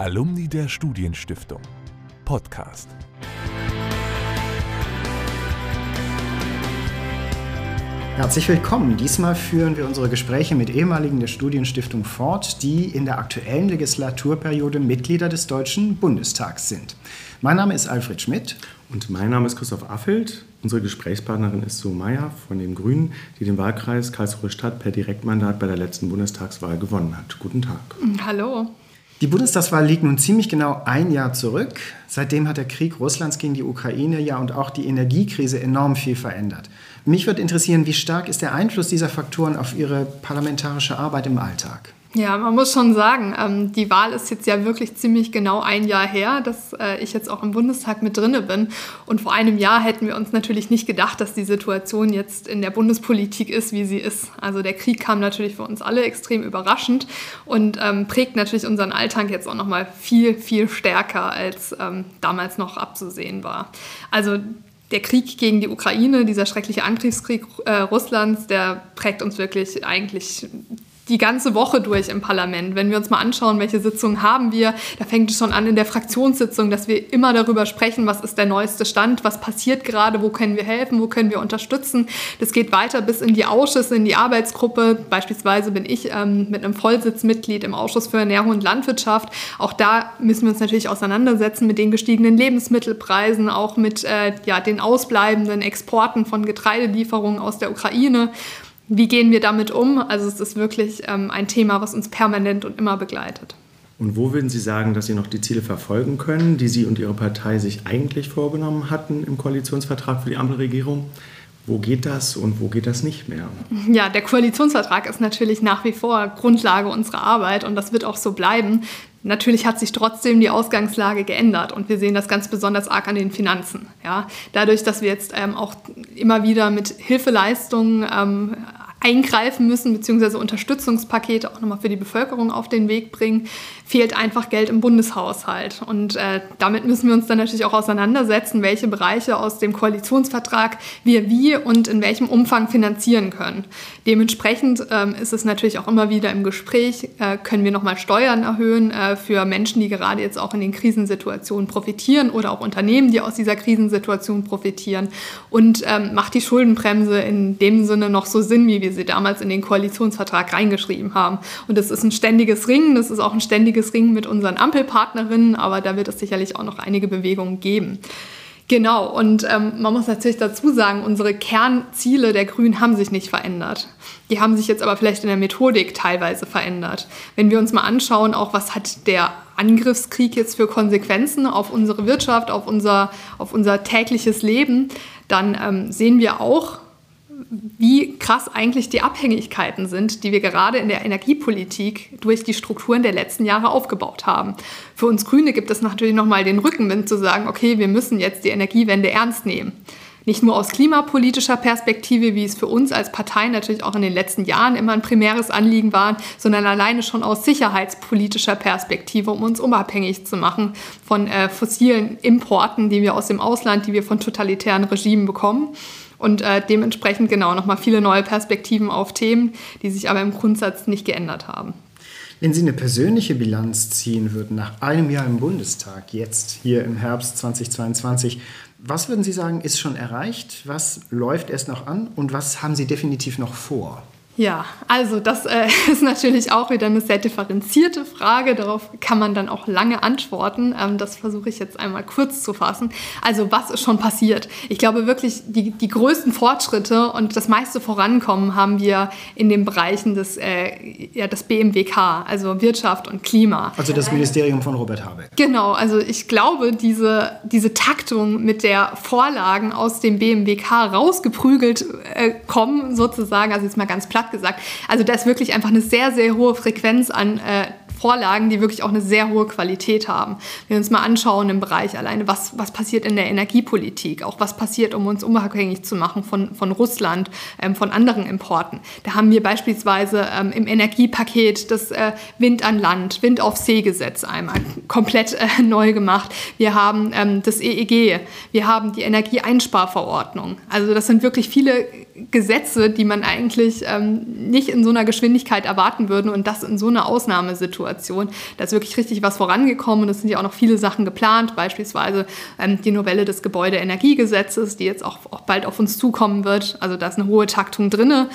Alumni der Studienstiftung. Podcast. Herzlich willkommen. Diesmal führen wir unsere Gespräche mit ehemaligen der Studienstiftung fort, die in der aktuellen Legislaturperiode Mitglieder des Deutschen Bundestags sind. Mein Name ist Alfred Schmidt. Und mein Name ist Christoph Affelt. Unsere Gesprächspartnerin ist Sue Meyer von den Grünen, die den Wahlkreis Karlsruhe Stadt per Direktmandat bei der letzten Bundestagswahl gewonnen hat. Guten Tag. Hallo. Die Bundestagswahl liegt nun ziemlich genau ein Jahr zurück. Seitdem hat der Krieg Russlands gegen die Ukraine ja und auch die Energiekrise enorm viel verändert. Mich würde interessieren, wie stark ist der Einfluss dieser Faktoren auf Ihre parlamentarische Arbeit im Alltag? Ja, man muss schon sagen, ähm, die Wahl ist jetzt ja wirklich ziemlich genau ein Jahr her, dass äh, ich jetzt auch im Bundestag mit drinne bin. Und vor einem Jahr hätten wir uns natürlich nicht gedacht, dass die Situation jetzt in der Bundespolitik ist, wie sie ist. Also der Krieg kam natürlich für uns alle extrem überraschend und ähm, prägt natürlich unseren Alltag jetzt auch noch mal viel, viel stärker, als ähm, damals noch abzusehen war. Also der Krieg gegen die Ukraine, dieser schreckliche Angriffskrieg äh, Russlands, der prägt uns wirklich eigentlich die ganze Woche durch im Parlament. Wenn wir uns mal anschauen, welche Sitzungen haben wir, da fängt es schon an in der Fraktionssitzung, dass wir immer darüber sprechen, was ist der neueste Stand, was passiert gerade, wo können wir helfen, wo können wir unterstützen. Das geht weiter bis in die Ausschüsse, in die Arbeitsgruppe. Beispielsweise bin ich ähm, mit einem Vollsitzmitglied im Ausschuss für Ernährung und Landwirtschaft. Auch da müssen wir uns natürlich auseinandersetzen mit den gestiegenen Lebensmittelpreisen, auch mit äh, ja, den ausbleibenden Exporten von Getreidelieferungen aus der Ukraine. Wie gehen wir damit um? Also es ist wirklich ähm, ein Thema, was uns permanent und immer begleitet. Und wo würden Sie sagen, dass Sie noch die Ziele verfolgen können, die Sie und Ihre Partei sich eigentlich vorgenommen hatten im Koalitionsvertrag für die Ampelregierung? Wo geht das und wo geht das nicht mehr? Ja, der Koalitionsvertrag ist natürlich nach wie vor Grundlage unserer Arbeit und das wird auch so bleiben. Natürlich hat sich trotzdem die Ausgangslage geändert und wir sehen das ganz besonders arg an den Finanzen. Ja? Dadurch, dass wir jetzt ähm, auch immer wieder mit Hilfeleistungen ähm, eingreifen müssen, beziehungsweise Unterstützungspakete auch nochmal für die Bevölkerung auf den Weg bringen, fehlt einfach Geld im Bundeshaushalt. Und äh, damit müssen wir uns dann natürlich auch auseinandersetzen, welche Bereiche aus dem Koalitionsvertrag wir wie und in welchem Umfang finanzieren können. Dementsprechend ähm, ist es natürlich auch immer wieder im Gespräch, äh, können wir nochmal Steuern erhöhen äh, für Menschen, die gerade jetzt auch in den Krisensituationen profitieren oder auch Unternehmen, die aus dieser Krisensituation profitieren. Und ähm, macht die Schuldenbremse in dem Sinne noch so Sinn, wie wir wir sie damals in den Koalitionsvertrag reingeschrieben haben. Und das ist ein ständiges Ringen, das ist auch ein ständiges Ringen mit unseren Ampelpartnerinnen, aber da wird es sicherlich auch noch einige Bewegungen geben. Genau, und ähm, man muss natürlich dazu sagen, unsere Kernziele der Grünen haben sich nicht verändert. Die haben sich jetzt aber vielleicht in der Methodik teilweise verändert. Wenn wir uns mal anschauen, auch was hat der Angriffskrieg jetzt für Konsequenzen auf unsere Wirtschaft, auf unser, auf unser tägliches Leben, dann ähm, sehen wir auch, wie krass eigentlich die Abhängigkeiten sind, die wir gerade in der Energiepolitik durch die Strukturen der letzten Jahre aufgebaut haben. Für uns Grüne gibt es natürlich nochmal den Rückenwind zu sagen, okay, wir müssen jetzt die Energiewende ernst nehmen. Nicht nur aus klimapolitischer Perspektive, wie es für uns als Partei natürlich auch in den letzten Jahren immer ein primäres Anliegen war, sondern alleine schon aus sicherheitspolitischer Perspektive, um uns unabhängig zu machen von äh, fossilen Importen, die wir aus dem Ausland, die wir von totalitären Regimen bekommen und äh, dementsprechend genau nochmal viele neue Perspektiven auf Themen, die sich aber im Grundsatz nicht geändert haben. Wenn Sie eine persönliche Bilanz ziehen würden nach einem Jahr im Bundestag, jetzt hier im Herbst 2022, was würden Sie sagen, ist schon erreicht? Was läuft erst noch an und was haben Sie definitiv noch vor? Ja, also das äh, ist natürlich auch wieder eine sehr differenzierte Frage. Darauf kann man dann auch lange antworten. Ähm, das versuche ich jetzt einmal kurz zu fassen. Also was ist schon passiert? Ich glaube wirklich, die, die größten Fortschritte und das meiste Vorankommen haben wir in den Bereichen des, äh, ja, des BMWK, also Wirtschaft und Klima. Also das Ministerium von Robert Habeck. Genau, also ich glaube, diese, diese Taktung mit der Vorlagen aus dem BMWK rausgeprügelt äh, kommen, sozusagen, also jetzt mal ganz platt gesagt. Also da ist wirklich einfach eine sehr, sehr hohe Frequenz an äh, Vorlagen, die wirklich auch eine sehr hohe Qualität haben. Wenn wir uns mal anschauen im Bereich alleine, was, was passiert in der Energiepolitik, auch was passiert, um uns unabhängig zu machen von, von Russland, ähm, von anderen Importen. Da haben wir beispielsweise ähm, im Energiepaket das äh, Wind an Land, Wind auf See Gesetz einmal komplett äh, neu gemacht. Wir haben ähm, das EEG, wir haben die Energieeinsparverordnung. Also das sind wirklich viele Gesetze, die man eigentlich ähm, nicht in so einer Geschwindigkeit erwarten würde und das in so einer Ausnahmesituation. Da ist wirklich richtig was vorangekommen und es sind ja auch noch viele Sachen geplant, beispielsweise ähm, die Novelle des Gebäudeenergiegesetzes, die jetzt auch, auch bald auf uns zukommen wird. Also da ist eine hohe Taktung drinne.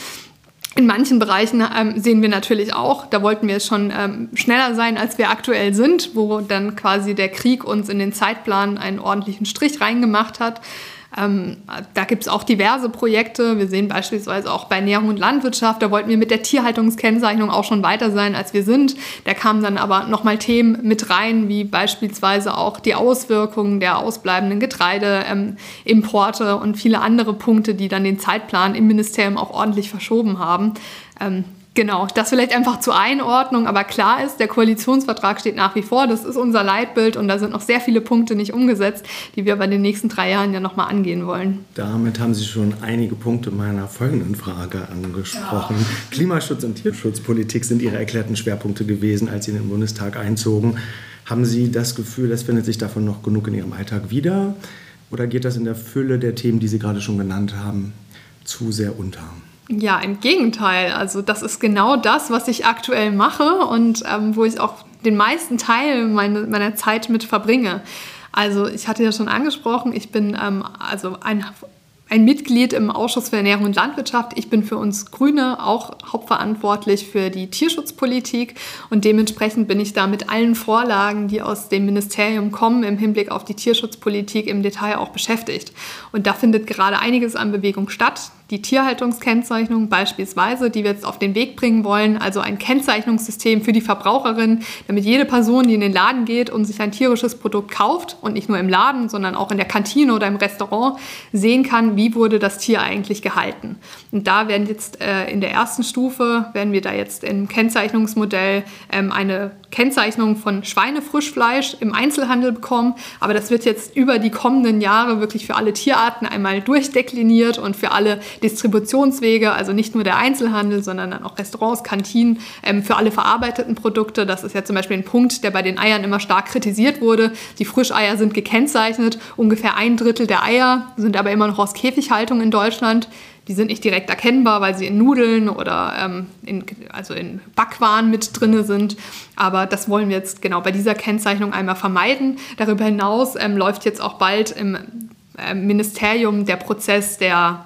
In manchen Bereichen ähm, sehen wir natürlich auch, da wollten wir schon ähm, schneller sein, als wir aktuell sind, wo dann quasi der Krieg uns in den Zeitplan einen ordentlichen Strich reingemacht hat. Ähm, da gibt es auch diverse Projekte. Wir sehen beispielsweise auch bei Ernährung und Landwirtschaft, da wollten wir mit der Tierhaltungskennzeichnung auch schon weiter sein, als wir sind. Da kamen dann aber nochmal Themen mit rein, wie beispielsweise auch die Auswirkungen der ausbleibenden Getreideimporte ähm, und viele andere Punkte, die dann den Zeitplan im Ministerium auch ordentlich verschoben haben. Ähm, Genau, das vielleicht einfach zur Einordnung, aber klar ist, der Koalitionsvertrag steht nach wie vor, das ist unser Leitbild und da sind noch sehr viele Punkte nicht umgesetzt, die wir bei den nächsten drei Jahren ja nochmal angehen wollen. Damit haben Sie schon einige Punkte meiner folgenden Frage angesprochen. Ja. Klimaschutz und Tierschutzpolitik sind Ihre erklärten Schwerpunkte gewesen, als Sie in den Bundestag einzogen. Haben Sie das Gefühl, das findet sich davon noch genug in Ihrem Alltag wieder? Oder geht das in der Fülle der Themen, die Sie gerade schon genannt haben, zu sehr unter? Ja, im Gegenteil. Also das ist genau das, was ich aktuell mache und ähm, wo ich auch den meisten Teil meine, meiner Zeit mit verbringe. Also ich hatte ja schon angesprochen, ich bin ähm, also ein ein Mitglied im Ausschuss für Ernährung und Landwirtschaft. Ich bin für uns Grüne auch hauptverantwortlich für die Tierschutzpolitik und dementsprechend bin ich da mit allen Vorlagen, die aus dem Ministerium kommen, im Hinblick auf die Tierschutzpolitik im Detail auch beschäftigt. Und da findet gerade einiges an Bewegung statt die Tierhaltungskennzeichnung beispielsweise, die wir jetzt auf den Weg bringen wollen, also ein Kennzeichnungssystem für die Verbraucherin, damit jede Person, die in den Laden geht und sich ein tierisches Produkt kauft und nicht nur im Laden, sondern auch in der Kantine oder im Restaurant sehen kann, wie wurde das Tier eigentlich gehalten. Und da werden jetzt äh, in der ersten Stufe, werden wir da jetzt im Kennzeichnungsmodell ähm, eine Kennzeichnung von Schweinefrischfleisch im Einzelhandel bekommen, aber das wird jetzt über die kommenden Jahre wirklich für alle Tierarten einmal durchdekliniert und für alle Distributionswege, also nicht nur der Einzelhandel, sondern dann auch Restaurants, Kantinen, ähm, für alle verarbeiteten Produkte. Das ist ja zum Beispiel ein Punkt, der bei den Eiern immer stark kritisiert wurde. Die Frischeier sind gekennzeichnet. Ungefähr ein Drittel der Eier sind aber immer noch aus Käfighaltung in Deutschland. Die sind nicht direkt erkennbar, weil sie in Nudeln oder ähm, in, also in Backwaren mit drin sind. Aber das wollen wir jetzt genau bei dieser Kennzeichnung einmal vermeiden. Darüber hinaus ähm, läuft jetzt auch bald im äh, Ministerium der Prozess der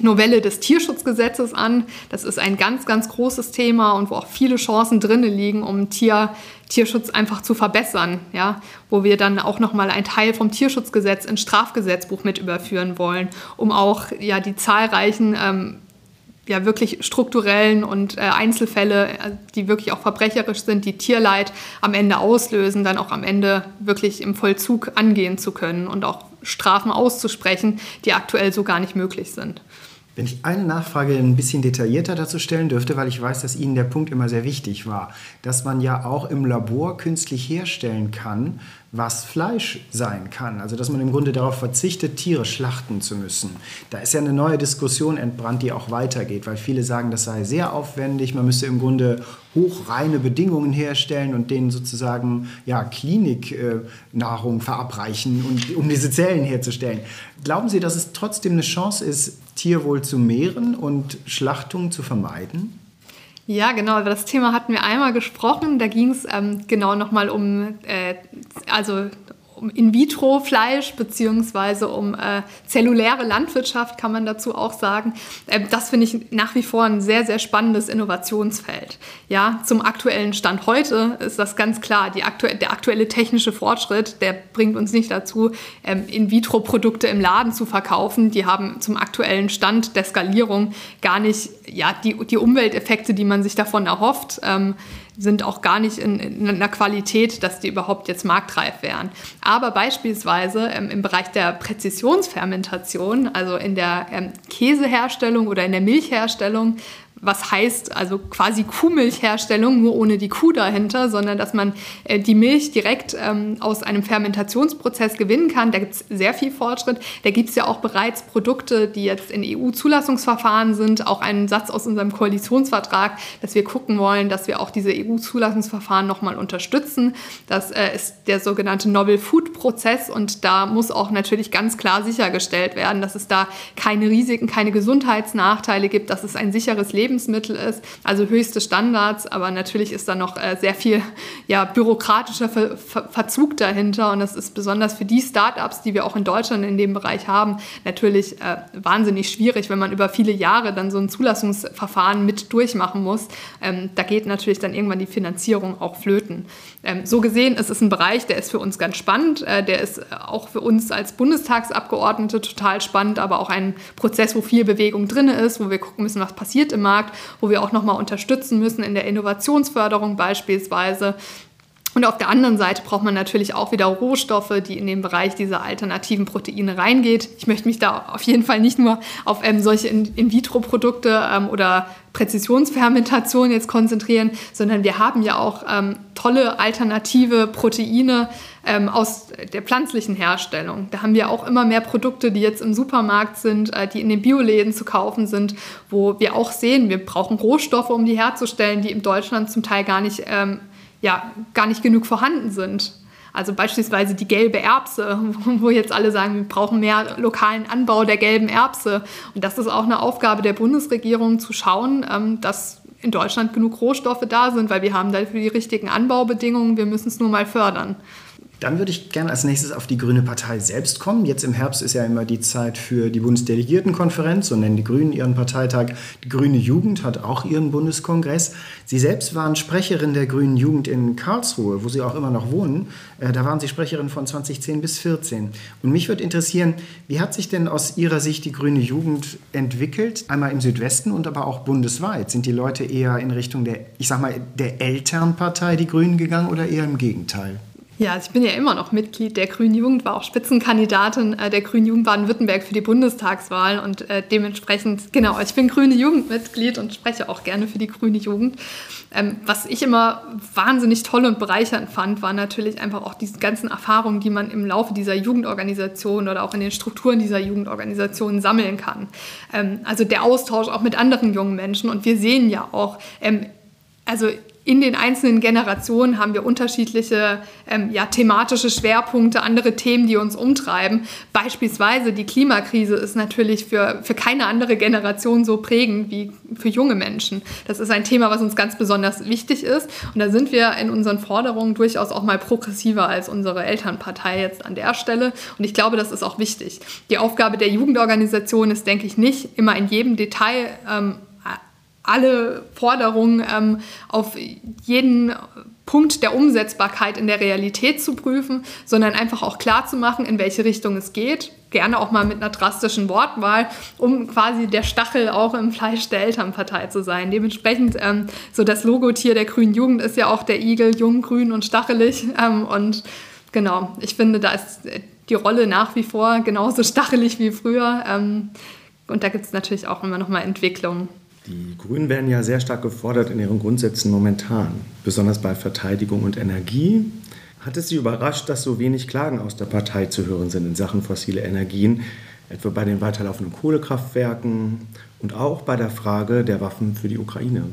Novelle des Tierschutzgesetzes an. Das ist ein ganz, ganz großes Thema und wo auch viele Chancen drin liegen, um Tier, Tierschutz einfach zu verbessern. Ja? Wo wir dann auch nochmal einen Teil vom Tierschutzgesetz ins Strafgesetzbuch mit überführen wollen, um auch ja, die zahlreichen ähm, ja, wirklich strukturellen und äh, Einzelfälle, äh, die wirklich auch verbrecherisch sind, die Tierleid am Ende auslösen, dann auch am Ende wirklich im Vollzug angehen zu können und auch Strafen auszusprechen, die aktuell so gar nicht möglich sind. Wenn ich eine Nachfrage ein bisschen detaillierter dazu stellen dürfte, weil ich weiß, dass Ihnen der Punkt immer sehr wichtig war, dass man ja auch im Labor künstlich herstellen kann, was Fleisch sein kann. Also dass man im Grunde darauf verzichtet, Tiere schlachten zu müssen. Da ist ja eine neue Diskussion entbrannt, die auch weitergeht, weil viele sagen, das sei sehr aufwendig, man müsste im Grunde hochreine Bedingungen herstellen und denen sozusagen ja, Kliniknahrung verabreichen, und, um diese Zellen herzustellen. Glauben Sie, dass es trotzdem eine Chance ist, Tierwohl zu mehren und Schlachtung zu vermeiden? Ja, genau. Über das Thema hatten wir einmal gesprochen. Da ging es ähm, genau nochmal um, äh, also um In-vitro-Fleisch beziehungsweise um äh, zelluläre Landwirtschaft, kann man dazu auch sagen. Äh, das finde ich nach wie vor ein sehr, sehr spannendes Innovationsfeld. Ja, zum aktuellen Stand heute ist das ganz klar. Aktu der aktuelle technische Fortschritt, der bringt uns nicht dazu, ähm, In-vitro-Produkte im Laden zu verkaufen. Die haben zum aktuellen Stand der Skalierung gar nicht ja, die, die Umwelteffekte, die man sich davon erhofft. Ähm, sind auch gar nicht in, in, einer Qualität, dass die überhaupt jetzt marktreif wären. Aber beispielsweise ähm, im Bereich der Präzisionsfermentation, also in der ähm, Käseherstellung oder in der Milchherstellung, was heißt, also quasi Kuhmilchherstellung, nur ohne die Kuh dahinter, sondern dass man äh, die Milch direkt ähm, aus einem Fermentationsprozess gewinnen kann. Da gibt es sehr viel Fortschritt. Da gibt es ja auch bereits Produkte, die jetzt in EU-Zulassungsverfahren sind. Auch einen Satz aus unserem Koalitionsvertrag, dass wir gucken wollen, dass wir auch diese EU-Zulassungsverfahren nochmal unterstützen. Das äh, ist der sogenannte Novel Food-Prozess und da muss auch natürlich ganz klar sichergestellt werden, dass es da keine Risiken, keine Gesundheitsnachteile gibt, dass es ein sicheres Leben Lebensmittel ist, also höchste Standards, aber natürlich ist da noch äh, sehr viel ja, bürokratischer Ver Ver Verzug dahinter und das ist besonders für die Startups, die wir auch in Deutschland in dem Bereich haben, natürlich äh, wahnsinnig schwierig, wenn man über viele Jahre dann so ein Zulassungsverfahren mit durchmachen muss. Ähm, da geht natürlich dann irgendwann die Finanzierung auch flöten. Ähm, so gesehen ist es ein Bereich, der ist für uns ganz spannend, äh, der ist auch für uns als Bundestagsabgeordnete total spannend, aber auch ein Prozess, wo viel Bewegung drin ist, wo wir gucken müssen, was passiert im Markt Markt, wo wir auch nochmal unterstützen müssen in der Innovationsförderung beispielsweise. Und auf der anderen Seite braucht man natürlich auch wieder Rohstoffe, die in den Bereich dieser alternativen Proteine reingeht. Ich möchte mich da auf jeden Fall nicht nur auf ähm, solche In-vitro-Produkte ähm, oder Präzisionsfermentation jetzt konzentrieren, sondern wir haben ja auch ähm, tolle alternative Proteine ähm, aus der pflanzlichen Herstellung. Da haben wir auch immer mehr Produkte, die jetzt im Supermarkt sind, äh, die in den Bioläden zu kaufen sind, wo wir auch sehen, wir brauchen Rohstoffe, um die herzustellen, die in Deutschland zum Teil gar nicht ähm, ja, gar nicht genug vorhanden sind. Also beispielsweise die gelbe Erbse, wo jetzt alle sagen, wir brauchen mehr lokalen Anbau der gelben Erbse. Und das ist auch eine Aufgabe der Bundesregierung, zu schauen, ähm, dass in Deutschland genug Rohstoffe da sind, weil wir haben dafür die richtigen Anbaubedingungen. Wir müssen es nur mal fördern. Dann würde ich gerne als nächstes auf die Grüne Partei selbst kommen. Jetzt im Herbst ist ja immer die Zeit für die Bundesdelegiertenkonferenz, so nennen die Grünen ihren Parteitag. Die Grüne Jugend hat auch ihren Bundeskongress. Sie selbst waren Sprecherin der Grünen Jugend in Karlsruhe, wo Sie auch immer noch wohnen. Äh, da waren Sie Sprecherin von 2010 bis 2014. Und mich würde interessieren, wie hat sich denn aus Ihrer Sicht die Grüne Jugend entwickelt? Einmal im Südwesten und aber auch bundesweit. Sind die Leute eher in Richtung der, ich sag mal, der Elternpartei, die Grünen gegangen oder eher im Gegenteil? Ja, also ich bin ja immer noch Mitglied der Grünen Jugend, war auch Spitzenkandidatin äh, der Grünen Jugend Baden-Württemberg für die Bundestagswahl und äh, dementsprechend, genau, ich bin Grüne Jugendmitglied und spreche auch gerne für die Grüne Jugend. Ähm, was ich immer wahnsinnig toll und bereichernd fand, war natürlich einfach auch diese ganzen Erfahrungen, die man im Laufe dieser Jugendorganisation oder auch in den Strukturen dieser Jugendorganisationen sammeln kann. Ähm, also der Austausch auch mit anderen jungen Menschen und wir sehen ja auch, ähm, also in den einzelnen Generationen haben wir unterschiedliche ähm, ja, thematische Schwerpunkte, andere Themen, die uns umtreiben. Beispielsweise die Klimakrise ist natürlich für, für keine andere Generation so prägend wie für junge Menschen. Das ist ein Thema, was uns ganz besonders wichtig ist. Und da sind wir in unseren Forderungen durchaus auch mal progressiver als unsere Elternpartei jetzt an der Stelle. Und ich glaube, das ist auch wichtig. Die Aufgabe der Jugendorganisation ist, denke ich, nicht immer in jedem Detail ähm, alle Forderungen ähm, auf jeden Punkt der Umsetzbarkeit in der Realität zu prüfen, sondern einfach auch klar zu machen, in welche Richtung es geht. Gerne auch mal mit einer drastischen Wortwahl, um quasi der Stachel auch im Fleisch der Elternpartei zu sein. Dementsprechend, ähm, so das Logotier der Grünen Jugend ist ja auch der Igel, jung, grün und stachelig. Ähm, und genau, ich finde, da ist die Rolle nach wie vor genauso stachelig wie früher. Ähm, und da gibt es natürlich auch immer noch mal Entwicklungen. Die Grünen werden ja sehr stark gefordert in ihren Grundsätzen momentan, besonders bei Verteidigung und Energie. Hat es Sie überrascht, dass so wenig Klagen aus der Partei zu hören sind in Sachen fossile Energien, etwa bei den weiterlaufenden Kohlekraftwerken und auch bei der Frage der Waffen für die Ukraine?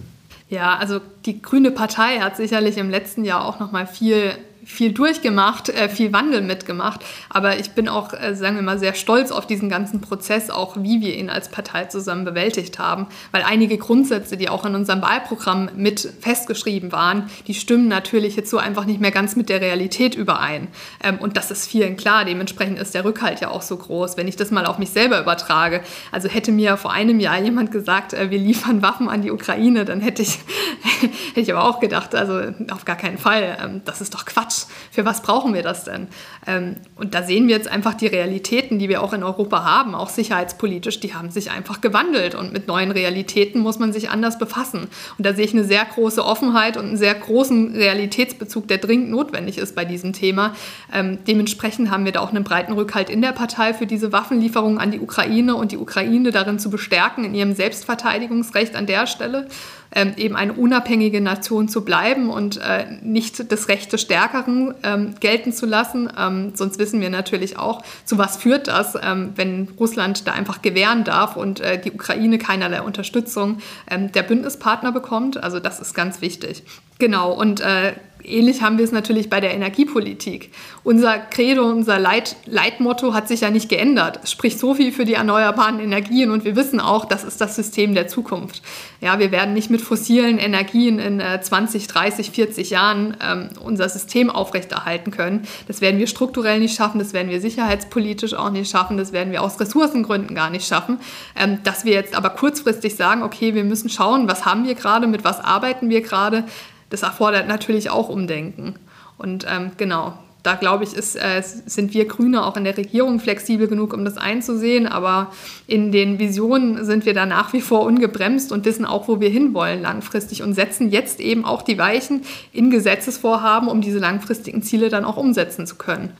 Ja, also die Grüne Partei hat sicherlich im letzten Jahr auch noch mal viel viel durchgemacht, äh, viel Wandel mitgemacht. Aber ich bin auch, äh, sagen wir mal, sehr stolz auf diesen ganzen Prozess, auch wie wir ihn als Partei zusammen bewältigt haben. Weil einige Grundsätze, die auch in unserem Wahlprogramm mit festgeschrieben waren, die stimmen natürlich jetzt so einfach nicht mehr ganz mit der Realität überein. Ähm, und das ist vielen klar. Dementsprechend ist der Rückhalt ja auch so groß. Wenn ich das mal auf mich selber übertrage, also hätte mir vor einem Jahr jemand gesagt, äh, wir liefern Waffen an die Ukraine, dann hätte ich, hätte ich aber auch gedacht, also auf gar keinen Fall. Ähm, das ist doch Quatsch. Für was brauchen wir das denn? Ähm, und da sehen wir jetzt einfach die Realitäten, die wir auch in Europa haben, auch sicherheitspolitisch, die haben sich einfach gewandelt und mit neuen Realitäten muss man sich anders befassen. Und da sehe ich eine sehr große Offenheit und einen sehr großen Realitätsbezug, der dringend notwendig ist bei diesem Thema. Ähm, dementsprechend haben wir da auch einen breiten Rückhalt in der Partei für diese Waffenlieferungen an die Ukraine und die Ukraine darin zu bestärken in ihrem Selbstverteidigungsrecht an der Stelle ähm, eben eine unabhängige Nation zu bleiben und äh, nicht das Recht des Stärkeren ähm, gelten zu lassen. Ähm, sonst wissen wir natürlich auch, zu was führt das, ähm, wenn Russland da einfach gewähren darf und äh, die Ukraine keinerlei Unterstützung ähm, der Bündnispartner bekommt. Also das ist ganz wichtig. Genau, und äh, ähnlich haben wir es natürlich bei der Energiepolitik. Unser Credo, unser Leit Leitmotto hat sich ja nicht geändert. Es spricht so viel für die erneuerbaren Energien und wir wissen auch, das ist das System der Zukunft. Ja, wir werden nicht mit fossilen Energien in äh, 20, 30, 40 Jahren ähm, unser System aufrechterhalten können. Das werden wir strukturell nicht schaffen, das werden wir sicherheitspolitisch auch nicht schaffen, das werden wir aus Ressourcengründen gar nicht schaffen. Ähm, dass wir jetzt aber kurzfristig sagen, okay, wir müssen schauen, was haben wir gerade, mit was arbeiten wir gerade, das erfordert natürlich auch Umdenken. Und ähm, genau, da glaube ich, ist, äh, sind wir Grüne auch in der Regierung flexibel genug, um das einzusehen. Aber in den Visionen sind wir da nach wie vor ungebremst und wissen auch, wo wir hinwollen langfristig und setzen jetzt eben auch die Weichen in Gesetzesvorhaben, um diese langfristigen Ziele dann auch umsetzen zu können.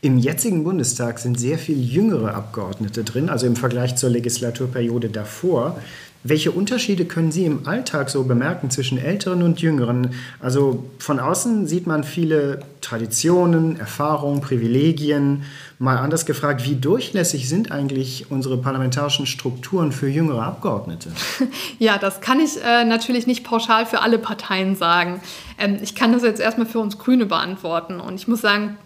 Im jetzigen Bundestag sind sehr viel jüngere Abgeordnete drin, also im Vergleich zur Legislaturperiode davor. Welche Unterschiede können Sie im Alltag so bemerken zwischen Älteren und Jüngeren? Also von außen sieht man viele Traditionen, Erfahrungen, Privilegien. Mal anders gefragt, wie durchlässig sind eigentlich unsere parlamentarischen Strukturen für jüngere Abgeordnete? Ja, das kann ich äh, natürlich nicht pauschal für alle Parteien sagen. Ähm, ich kann das jetzt erstmal für uns Grüne beantworten. Und ich muss sagen,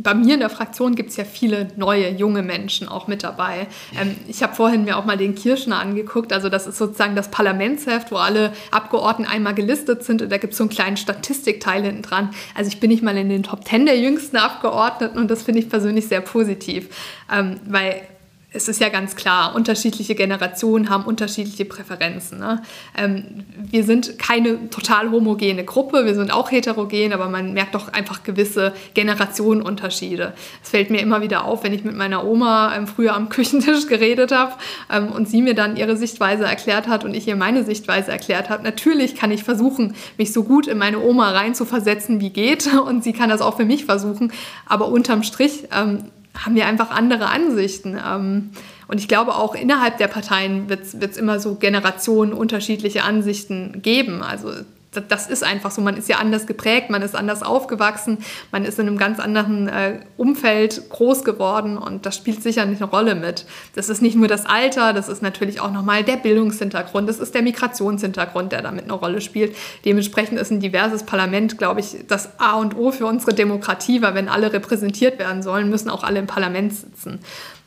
bei mir in der Fraktion gibt es ja viele neue, junge Menschen auch mit dabei. Ähm, ich habe vorhin mir auch mal den Kirschner angeguckt. Also das ist sozusagen das Parlamentsheft, wo alle Abgeordneten einmal gelistet sind. Und da gibt es so einen kleinen Statistikteil hinten dran. Also ich bin nicht mal in den Top Ten der jüngsten Abgeordneten und das finde ich persönlich sehr positiv. Ähm, weil es ist ja ganz klar, unterschiedliche Generationen haben unterschiedliche Präferenzen. Ne? Ähm, wir sind keine total homogene Gruppe, wir sind auch heterogen, aber man merkt doch einfach gewisse Generationenunterschiede. Es fällt mir immer wieder auf, wenn ich mit meiner Oma ähm, früher am Küchentisch geredet habe ähm, und sie mir dann ihre Sichtweise erklärt hat und ich ihr meine Sichtweise erklärt habe. Natürlich kann ich versuchen, mich so gut in meine Oma reinzuversetzen, wie geht und sie kann das auch für mich versuchen, aber unterm Strich ähm, haben wir einfach andere Ansichten. Ähm, und ich glaube, auch innerhalb der Parteien wird es immer so Generationen unterschiedliche Ansichten geben. Also das ist einfach so. Man ist ja anders geprägt, man ist anders aufgewachsen, man ist in einem ganz anderen äh, Umfeld groß geworden und das spielt sicher nicht eine Rolle mit. Das ist nicht nur das Alter, das ist natürlich auch nochmal der Bildungshintergrund, das ist der Migrationshintergrund, der damit eine Rolle spielt. Dementsprechend ist ein diverses Parlament, glaube ich, das A und O für unsere Demokratie, weil wenn alle repräsentiert werden sollen, müssen auch alle im Parlament sitzen.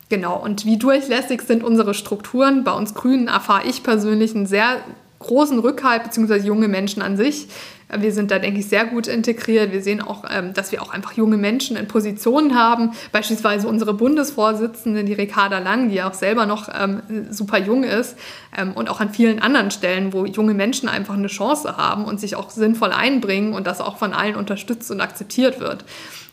Genau, und wie durchlässig sind unsere Strukturen? Bei uns Grünen erfahre ich persönlich einen sehr großen Rückhalt, beziehungsweise junge Menschen an sich. Wir sind da, denke ich, sehr gut integriert. Wir sehen auch, ähm, dass wir auch einfach junge Menschen in Positionen haben. Beispielsweise unsere Bundesvorsitzende, die Ricarda Lang, die auch selber noch ähm, super jung ist. Ähm, und auch an vielen anderen Stellen, wo junge Menschen einfach eine Chance haben und sich auch sinnvoll einbringen und das auch von allen unterstützt und akzeptiert wird.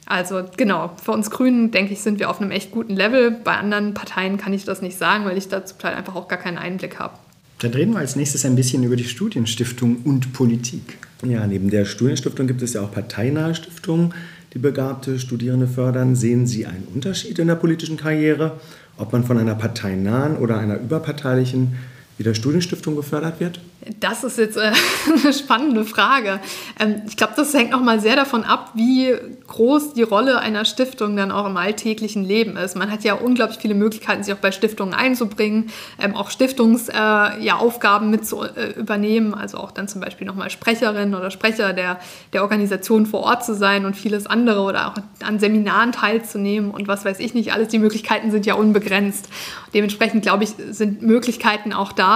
Also genau, für uns Grünen, denke ich, sind wir auf einem echt guten Level. Bei anderen Parteien kann ich das nicht sagen, weil ich dazu einfach auch gar keinen Einblick habe. Dann reden wir als nächstes ein bisschen über die Studienstiftung und Politik. Ja, neben der Studienstiftung gibt es ja auch parteinahe Stiftungen, die begabte Studierende fördern. Sehen Sie einen Unterschied in der politischen Karriere, ob man von einer parteinahen oder einer überparteilichen wie der Studienstiftung gefördert wird? Das ist jetzt äh, eine spannende Frage. Ähm, ich glaube, das hängt nochmal sehr davon ab, wie groß die Rolle einer Stiftung dann auch im alltäglichen Leben ist. Man hat ja unglaublich viele Möglichkeiten, sich auch bei Stiftungen einzubringen, ähm, auch Stiftungsaufgaben äh, mit zu äh, übernehmen, also auch dann zum Beispiel nochmal Sprecherin oder Sprecher der, der Organisation vor Ort zu sein und vieles andere oder auch an Seminaren teilzunehmen und was weiß ich nicht alles. Die Möglichkeiten sind ja unbegrenzt. Dementsprechend, glaube ich, sind Möglichkeiten auch da,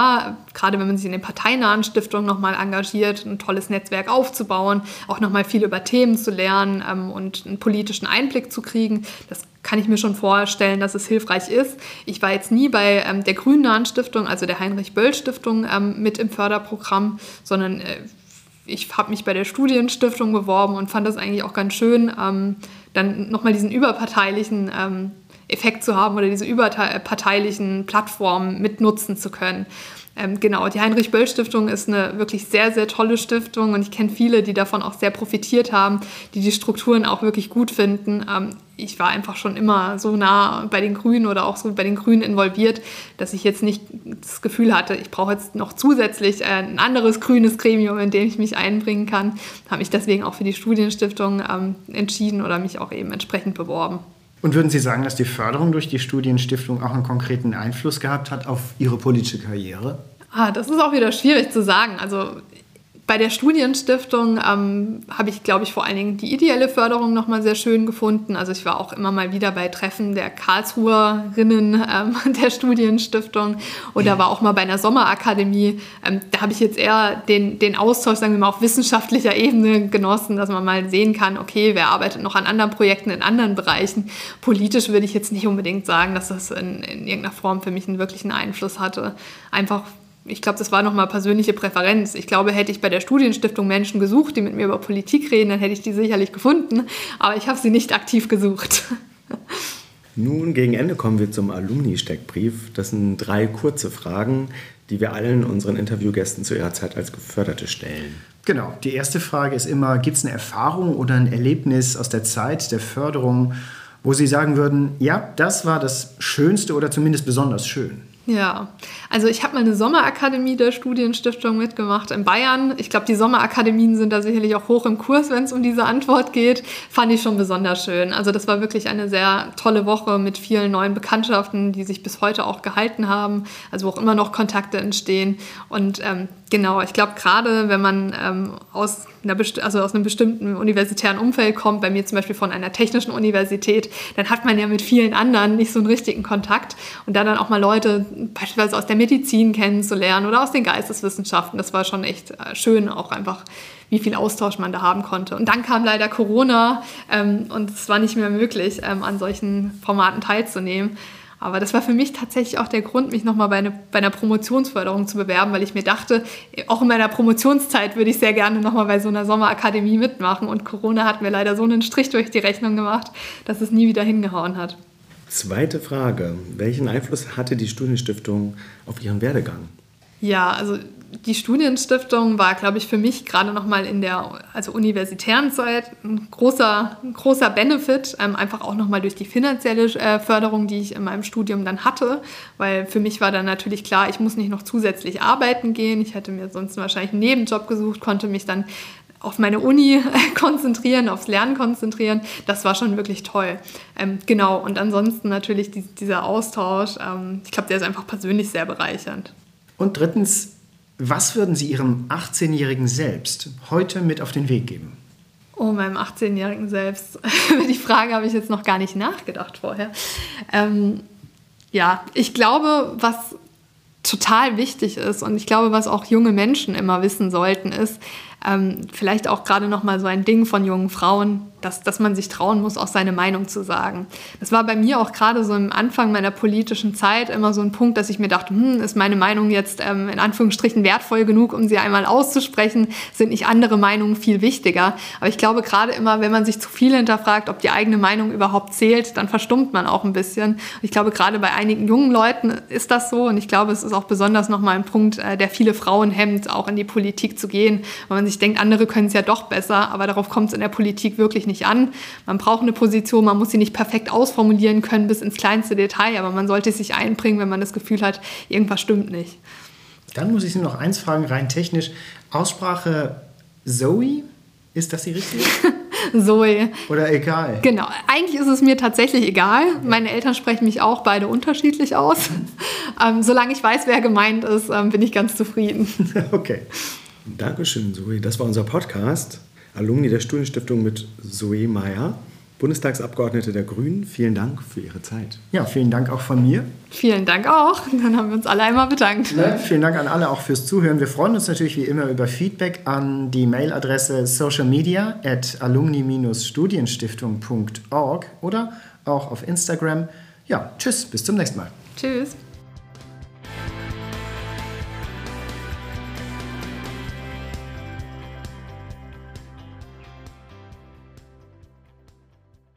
gerade wenn man sich in den parteinahen Stiftungen nochmal engagiert, ein tolles Netzwerk aufzubauen, auch nochmal viel über Themen zu lernen ähm, und einen politischen Einblick zu kriegen. Das kann ich mir schon vorstellen, dass es hilfreich ist. Ich war jetzt nie bei ähm, der Grünnahen Stiftung, also der Heinrich-Böll-Stiftung, ähm, mit im Förderprogramm, sondern äh, ich habe mich bei der Studienstiftung beworben und fand das eigentlich auch ganz schön. Ähm, dann nochmal diesen überparteilichen ähm, Effekt zu haben oder diese überparteilichen Plattformen mitnutzen zu können. Ähm, genau, die Heinrich-Böll-Stiftung ist eine wirklich sehr, sehr tolle Stiftung und ich kenne viele, die davon auch sehr profitiert haben, die die Strukturen auch wirklich gut finden. Ähm, ich war einfach schon immer so nah bei den Grünen oder auch so bei den Grünen involviert, dass ich jetzt nicht das Gefühl hatte, ich brauche jetzt noch zusätzlich äh, ein anderes grünes Gremium, in dem ich mich einbringen kann. Habe mich deswegen auch für die Studienstiftung ähm, entschieden oder mich auch eben entsprechend beworben. Und würden Sie sagen, dass die Förderung durch die Studienstiftung auch einen konkreten Einfluss gehabt hat auf Ihre politische Karriere? Ah, das ist auch wieder schwierig zu sagen. Also bei der Studienstiftung ähm, habe ich, glaube ich, vor allen Dingen die ideelle Förderung nochmal sehr schön gefunden. Also ich war auch immer mal wieder bei Treffen der Karlsruherinnen ähm, der Studienstiftung oder war auch mal bei einer Sommerakademie. Ähm, da habe ich jetzt eher den, den Austausch, sagen wir mal, auf wissenschaftlicher Ebene genossen, dass man mal sehen kann, okay, wer arbeitet noch an anderen Projekten in anderen Bereichen. Politisch würde ich jetzt nicht unbedingt sagen, dass das in, in irgendeiner Form für mich einen wirklichen Einfluss hatte. Einfach ich glaube, das war nochmal persönliche Präferenz. Ich glaube, hätte ich bei der Studienstiftung Menschen gesucht, die mit mir über Politik reden, dann hätte ich die sicherlich gefunden. Aber ich habe sie nicht aktiv gesucht. Nun, gegen Ende kommen wir zum Alumni-Steckbrief. Das sind drei kurze Fragen, die wir allen unseren Interviewgästen zu ihrer Zeit als Geförderte stellen. Genau. Die erste Frage ist immer, gibt es eine Erfahrung oder ein Erlebnis aus der Zeit der Förderung, wo Sie sagen würden, ja, das war das Schönste oder zumindest besonders schön? Ja, also ich habe mal eine Sommerakademie der Studienstiftung mitgemacht in Bayern. Ich glaube, die Sommerakademien sind da sicherlich auch hoch im Kurs, wenn es um diese Antwort geht. Fand ich schon besonders schön. Also das war wirklich eine sehr tolle Woche mit vielen neuen Bekanntschaften, die sich bis heute auch gehalten haben, also wo auch immer noch Kontakte entstehen. Und ähm, Genau, ich glaube gerade, wenn man ähm, aus, einer also aus einem bestimmten universitären Umfeld kommt, bei mir zum Beispiel von einer technischen Universität, dann hat man ja mit vielen anderen nicht so einen richtigen Kontakt. Und da dann auch mal Leute beispielsweise aus der Medizin kennenzulernen oder aus den Geisteswissenschaften, das war schon echt äh, schön, auch einfach wie viel Austausch man da haben konnte. Und dann kam leider Corona ähm, und es war nicht mehr möglich, ähm, an solchen Formaten teilzunehmen. Aber das war für mich tatsächlich auch der Grund, mich nochmal bei, eine, bei einer Promotionsförderung zu bewerben, weil ich mir dachte, auch in meiner Promotionszeit würde ich sehr gerne nochmal bei so einer Sommerakademie mitmachen. Und Corona hat mir leider so einen Strich durch die Rechnung gemacht, dass es nie wieder hingehauen hat. Zweite Frage. Welchen Einfluss hatte die Studienstiftung auf Ihren Werdegang? Ja, also die Studienstiftung war, glaube ich, für mich gerade nochmal in der also universitären Zeit ein großer, ein großer Benefit, ähm, einfach auch nochmal durch die finanzielle äh, Förderung, die ich in meinem Studium dann hatte, weil für mich war dann natürlich klar, ich muss nicht noch zusätzlich arbeiten gehen. Ich hätte mir sonst wahrscheinlich einen Nebenjob gesucht, konnte mich dann auf meine Uni konzentrieren, aufs Lernen konzentrieren. Das war schon wirklich toll. Ähm, genau, und ansonsten natürlich die, dieser Austausch, ähm, ich glaube, der ist einfach persönlich sehr bereichernd. Und drittens, was würden Sie Ihrem 18-jährigen Selbst heute mit auf den Weg geben? Oh, meinem 18-jährigen Selbst. Über die Frage habe ich jetzt noch gar nicht nachgedacht vorher. Ähm, ja, ich glaube, was total wichtig ist und ich glaube, was auch junge Menschen immer wissen sollten, ist, ähm, vielleicht auch gerade noch mal so ein Ding von jungen Frauen, dass, dass man sich trauen muss, auch seine Meinung zu sagen. Das war bei mir auch gerade so im Anfang meiner politischen Zeit immer so ein Punkt, dass ich mir dachte, hm, ist meine Meinung jetzt ähm, in Anführungsstrichen wertvoll genug, um sie einmal auszusprechen? Sind nicht andere Meinungen viel wichtiger? Aber ich glaube gerade immer, wenn man sich zu viel hinterfragt, ob die eigene Meinung überhaupt zählt, dann verstummt man auch ein bisschen. Und ich glaube, gerade bei einigen jungen Leuten ist das so. Und ich glaube, es ist auch besonders nochmal ein Punkt, äh, der viele Frauen hemmt, auch in die Politik zu gehen, weil man sich denkt, andere können es ja doch besser. Aber darauf kommt es in der Politik wirklich nicht an. Man braucht eine Position, man muss sie nicht perfekt ausformulieren können bis ins kleinste Detail, aber man sollte sich einbringen, wenn man das Gefühl hat, irgendwas stimmt nicht. Dann muss ich Sie noch eins fragen, rein technisch. Aussprache Zoe, ist das die richtige? Zoe. Oder egal? Genau. Eigentlich ist es mir tatsächlich egal. Meine Eltern sprechen mich auch beide unterschiedlich aus. ähm, solange ich weiß, wer gemeint ist, ähm, bin ich ganz zufrieden. okay. Dankeschön, Zoe. Das war unser Podcast. Alumni der Studienstiftung mit Zoe Meyer, Bundestagsabgeordnete der Grünen. Vielen Dank für Ihre Zeit. Ja, vielen Dank auch von mir. Vielen Dank auch. Dann haben wir uns alle einmal bedankt. Ja, vielen Dank an alle auch fürs Zuhören. Wir freuen uns natürlich wie immer über Feedback an die Mailadresse socialmedia at alumni-studienstiftung.org oder auch auf Instagram. Ja, tschüss, bis zum nächsten Mal. Tschüss.